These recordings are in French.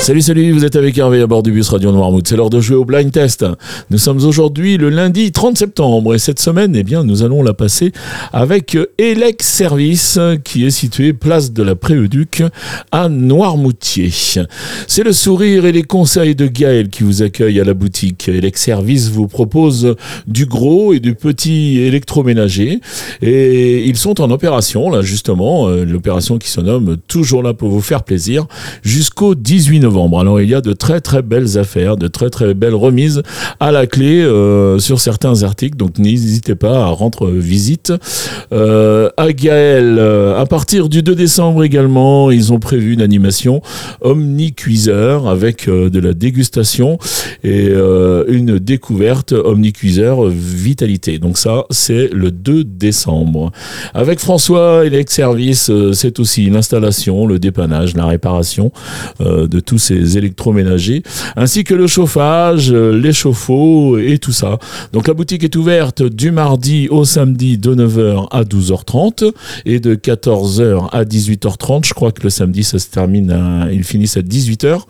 Salut, salut, vous êtes avec Hervé à bord du bus Radio Noirmouth. C'est l'heure de jouer au blind test. Nous sommes aujourd'hui le lundi 30 septembre et cette semaine, eh bien, nous allons la passer avec Elex Service qui est situé place de la Préauduc à Noirmoutier. C'est le sourire et les conseils de Gaël qui vous accueillent à la boutique. Elex Service vous propose du gros et du petit électroménager et ils sont en opération, là, justement, euh, l'opération qui se nomme Toujours là pour vous faire plaisir jusqu'au 18 novembre. Alors il y a de très très belles affaires, de très très belles remises à la clé euh, sur certains articles. Donc n'hésitez pas à rendre visite euh, à Gaël. À partir du 2 décembre également, ils ont prévu une animation Omni Cuiseur avec euh, de la dégustation et une découverte Omni Cuiseur Vitalité. Donc ça, c'est le 2 décembre. Avec François Elec Service, c'est aussi l'installation, le dépannage, la réparation de tout ces électroménagers, ainsi que le chauffage, euh, les chauffe-eau et tout ça. Donc la boutique est ouverte du mardi au samedi de 9h à 12h30 et de 14h à 18h30. Je crois que le samedi ça se termine, à, ils finissent à 18h.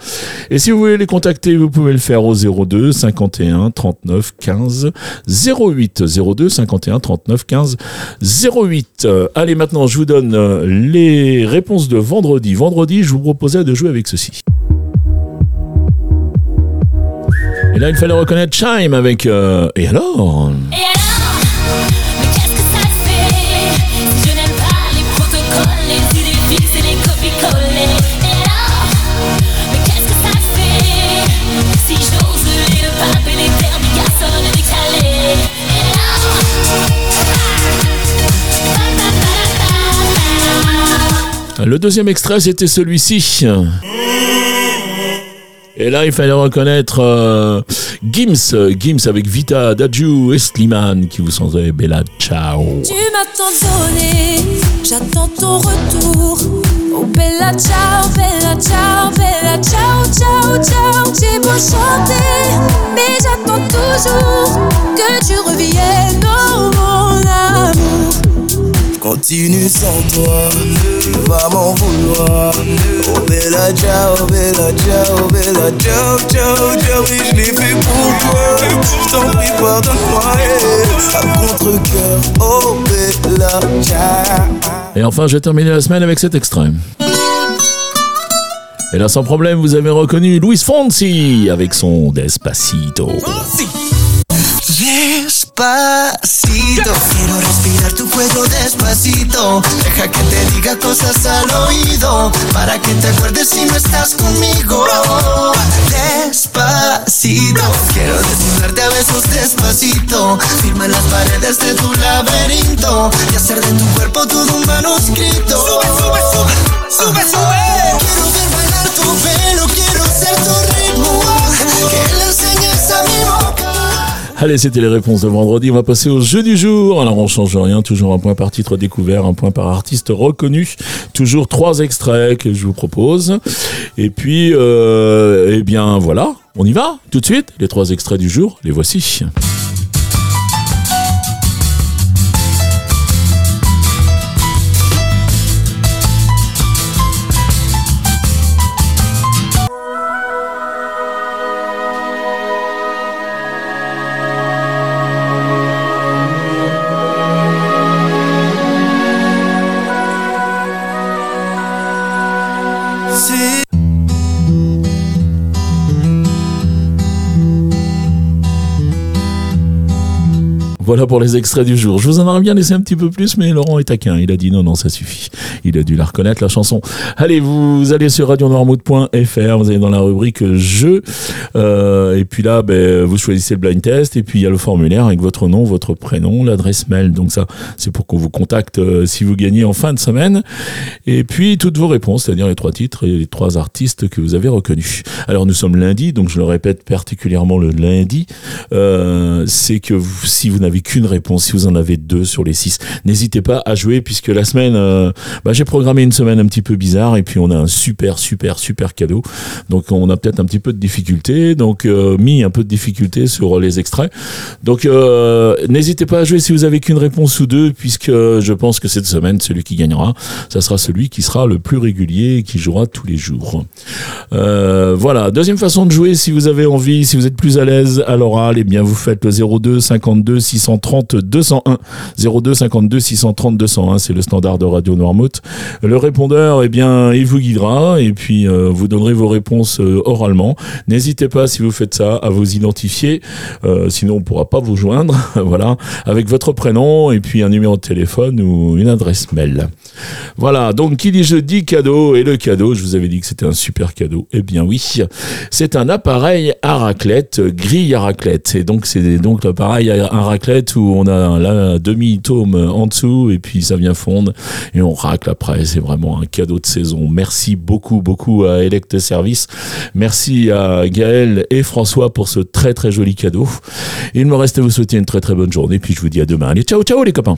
Et si vous voulez les contacter, vous pouvez le faire au 02 51 39 15 08 02 51 39 15 08. Allez maintenant, je vous donne les réponses de vendredi. Vendredi, je vous proposais de jouer avec ceci. Et là, il fallait reconnaître Chime avec euh, Et alors Et alors Mais qu'est-ce que ça fait Si je n'aime pas les protocoles, les idées fixes et les copies-collées Et alors Mais qu'est-ce que ça fait Si j'ose lever le pape et les termes du garçon décalés Et alors Le deuxième extrait, c'était celui-ci. Et là, il fallait reconnaître euh, Gims, Gims avec Vita, Daju et Slimane qui vous sont Bella Ciao. Tu m'as tant donné, j'attends ton retour. Oh Bella Ciao, Bella Ciao, Bella Ciao, Ciao, Ciao. J'ai beau chanter, mais j'attends toujours que tu reviennes, oh. Continue sans toi, tu vas m'en vouloir. Oh bella ciao, bella ciao, bella ciao, ciao, ciao. Oui, je l'ai fait pour toi. Je t'en prie, pardonne-moi. eh. À contre-cœur, oh bella ciao. Et enfin, je vais terminer la semaine avec cet extrait. Et là, sans problème, vous avez reconnu Luis Fonsi avec son Despacito. Despacito, quiero respirar cuello despacito. Deja que te diga cosas al oído, para que te acuerdes si no estás conmigo. Despacito, quiero desnudarte a besos despacito. Firma las paredes de tu laberinto y hacer de tu cuerpo todo un manuscrito. Sube, sube, sube, sube, sube. Quiero ver bailar tu pelo, quiero ser tu ritmo. Que Allez, c'était les réponses de vendredi. On va passer au jeu du jour. Alors, on change rien. Toujours un point par titre découvert, un point par artiste reconnu. Toujours trois extraits que je vous propose. Et puis, euh, eh bien, voilà. On y va tout de suite. Les trois extraits du jour, les voici. Voilà pour les extraits du jour. Je vous en aurais bien laissé un petit peu plus, mais Laurent est taquin. Il a dit non, non, ça suffit. Il a dû la reconnaître, la chanson. Allez, vous allez sur radionoirmouth.fr, vous allez dans la rubrique jeu. Euh, et puis là, ben, vous choisissez le blind test. Et puis il y a le formulaire avec votre nom, votre prénom, l'adresse mail. Donc ça, c'est pour qu'on vous contacte euh, si vous gagnez en fin de semaine. Et puis toutes vos réponses, c'est-à-dire les trois titres et les trois artistes que vous avez reconnus. Alors nous sommes lundi, donc je le répète particulièrement le lundi. Euh, c'est que si vous n'avez qu'une réponse, si vous en avez deux sur les six, n'hésitez pas à jouer puisque la semaine, euh, bah, j'ai programmé une semaine un petit peu bizarre et puis on a un super, super, super cadeau. Donc on a peut-être un petit peu de difficulté, donc euh, mis un peu de difficulté sur les extraits. Donc euh, n'hésitez pas à jouer si vous avez qu'une réponse ou deux puisque je pense que cette semaine, celui qui gagnera, ça sera celui qui sera le plus régulier et qui jouera tous les jours. Voilà, deuxième façon de jouer, si vous avez envie, si vous êtes plus à l'aise à l'oral, eh bien vous faites le 02 52 630 201. 02 52 630 201, c'est le standard de Radio Noirmouth. Le répondeur, eh bien, il vous guidera et puis euh, vous donnerez vos réponses euh, oralement. N'hésitez pas, si vous faites ça, à vous identifier, euh, sinon on pourra pas vous joindre, voilà, avec votre prénom et puis un numéro de téléphone ou une adresse mail. Voilà, donc qui dit jeudi cadeau et le cadeau, je vous avais dit que c'était un super cadeau. Eh bien oui, c'est un appareil à raclette, grille à raclette. Et donc c'est donc l'appareil à raclette où on a la demi-tome en dessous et puis ça vient fondre et on racle après. C'est vraiment un cadeau de saison. Merci beaucoup, beaucoup à Elect Service. Merci à Gaël et François pour ce très très joli cadeau. Il me reste à vous souhaiter une très très bonne journée puis je vous dis à demain. Allez, ciao ciao les copains.